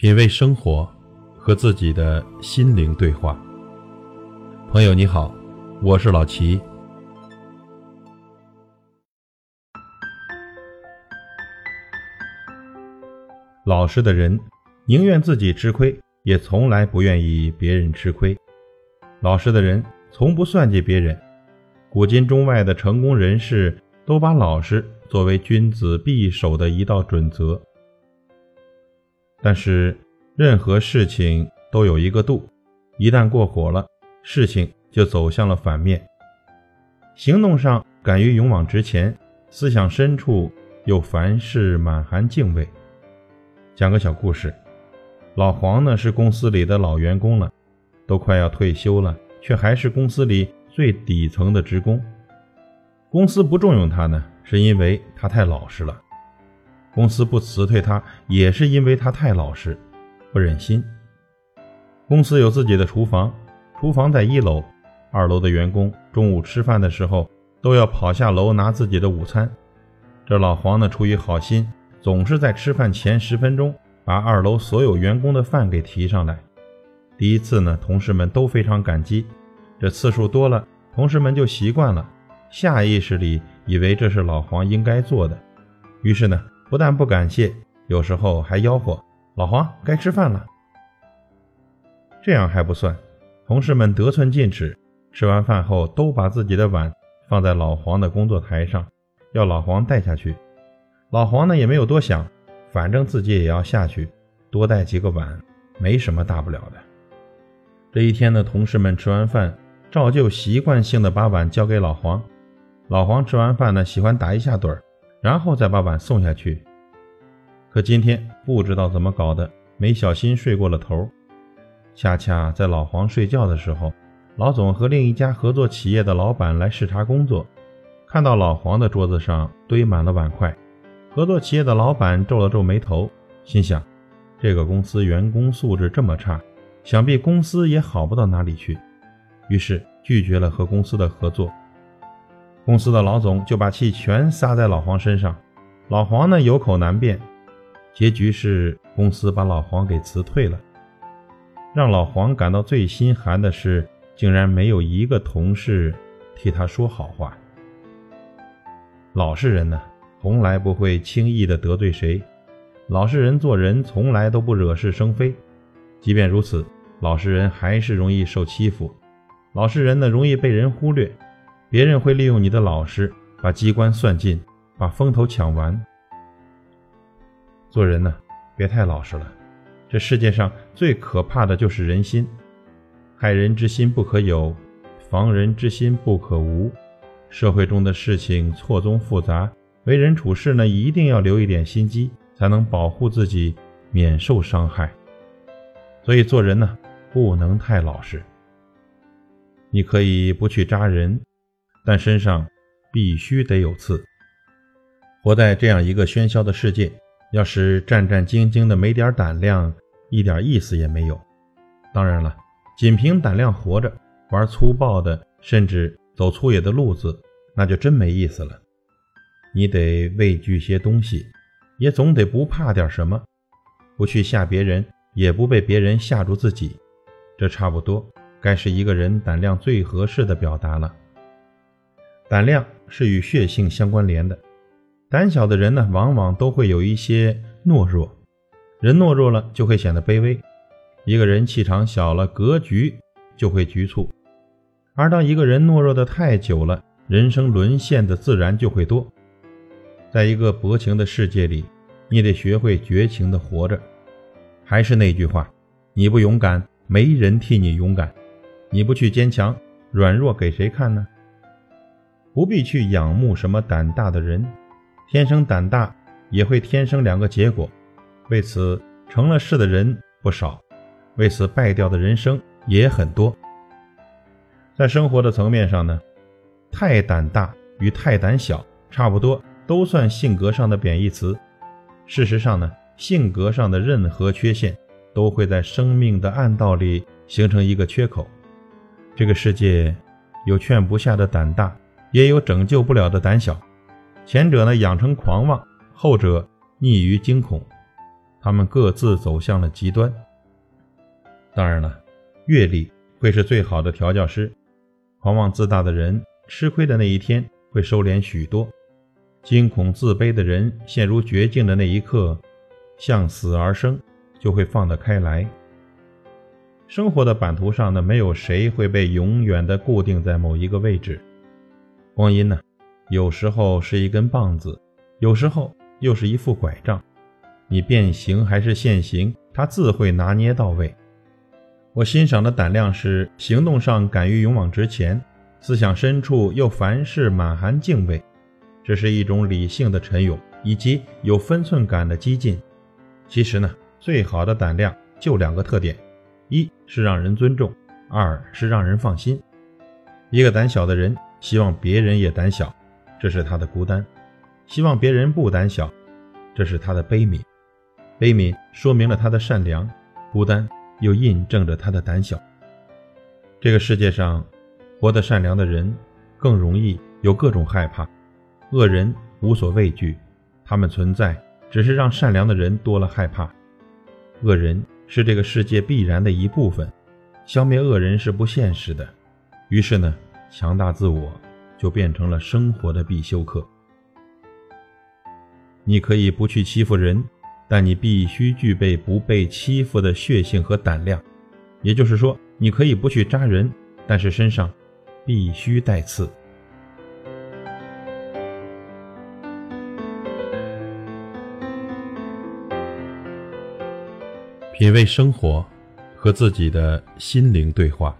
品味生活，和自己的心灵对话。朋友你好，我是老齐。老实的人宁愿自己吃亏，也从来不愿意别人吃亏。老实的人从不算计别人。古今中外的成功人士都把老实作为君子必守的一道准则。但是，任何事情都有一个度，一旦过火了，事情就走向了反面。行动上敢于勇往直前，思想深处又凡事满含敬畏。讲个小故事，老黄呢是公司里的老员工了，都快要退休了，却还是公司里最底层的职工。公司不重用他呢，是因为他太老实了。公司不辞退他，也是因为他太老实，不忍心。公司有自己的厨房，厨房在一楼，二楼的员工中午吃饭的时候都要跑下楼拿自己的午餐。这老黄呢，出于好心，总是在吃饭前十分钟把二楼所有员工的饭给提上来。第一次呢，同事们都非常感激，这次数多了，同事们就习惯了，下意识里以为这是老黄应该做的，于是呢。不但不感谢，有时候还吆喝：“老黄该吃饭了。”这样还不算，同事们得寸进尺，吃完饭后都把自己的碗放在老黄的工作台上，要老黄带下去。老黄呢也没有多想，反正自己也要下去，多带几个碗没什么大不了的。这一天呢，同事们吃完饭，照旧习惯性的把碗交给老黄。老黄吃完饭呢，喜欢打一下盹儿。然后再把碗送下去。可今天不知道怎么搞的，没小心睡过了头。恰恰在老黄睡觉的时候，老总和另一家合作企业的老板来视察工作，看到老黄的桌子上堆满了碗筷。合作企业的老板皱了皱眉头，心想：这个公司员工素质这么差，想必公司也好不到哪里去。于是拒绝了和公司的合作。公司的老总就把气全撒在老黄身上，老黄呢有口难辩，结局是公司把老黄给辞退了。让老黄感到最心寒的是，竟然没有一个同事替他说好话。老实人呢，从来不会轻易的得罪谁，老实人做人从来都不惹是生非。即便如此，老实人还是容易受欺负，老实人呢容易被人忽略。别人会利用你的老实，把机关算尽，把风头抢完。做人呢，别太老实了。这世界上最可怕的就是人心，害人之心不可有，防人之心不可无。社会中的事情错综复杂，为人处事呢，一定要留一点心机，才能保护自己免受伤害。所以做人呢，不能太老实。你可以不去扎人。但身上必须得有刺。活在这样一个喧嚣的世界，要是战战兢兢的没点胆量，一点意思也没有。当然了，仅凭胆量活着，玩粗暴的，甚至走粗野的路子，那就真没意思了。你得畏惧些东西，也总得不怕点什么，不去吓别人，也不被别人吓住自己。这差不多该是一个人胆量最合适的表达了。胆量是与血性相关联的，胆小的人呢，往往都会有一些懦弱。人懦弱了，就会显得卑微。一个人气场小了，格局就会局促。而当一个人懦弱的太久了，人生沦陷的自然就会多。在一个薄情的世界里，你得学会绝情的活着。还是那句话，你不勇敢，没人替你勇敢；你不去坚强，软弱给谁看呢？不必去仰慕什么胆大的人，天生胆大也会天生两个结果，为此成了事的人不少，为此败掉的人生也很多。在生活的层面上呢，太胆大与太胆小差不多，都算性格上的贬义词。事实上呢，性格上的任何缺陷都会在生命的暗道里形成一个缺口。这个世界有劝不下的胆大。也有拯救不了的胆小，前者呢养成狂妄，后者溺于惊恐。他们各自走向了极端。当然了，阅历会是最好的调教师。狂妄自大的人吃亏的那一天会收敛许多，惊恐自卑的人陷入绝境的那一刻，向死而生就会放得开来。生活的版图上呢，没有谁会被永远的固定在某一个位置。光阴呢，有时候是一根棒子，有时候又是一副拐杖。你变形还是现形，他自会拿捏到位。我欣赏的胆量是行动上敢于勇往直前，思想深处又凡事满含敬畏。这是一种理性的沉勇，以及有分寸感的激进。其实呢，最好的胆量就两个特点：一是让人尊重，二是让人放心。一个胆小的人希望别人也胆小，这是他的孤单；希望别人不胆小，这是他的悲悯。悲悯说明了他的善良，孤单又印证着他的胆小。这个世界上，活得善良的人更容易有各种害怕，恶人无所畏惧，他们存在只是让善良的人多了害怕。恶人是这个世界必然的一部分，消灭恶人是不现实的。于是呢，强大自我就变成了生活的必修课。你可以不去欺负人。但你必须具备不被欺负的血性和胆量，也就是说，你可以不去扎人，但是身上必须带刺。品味生活，和自己的心灵对话。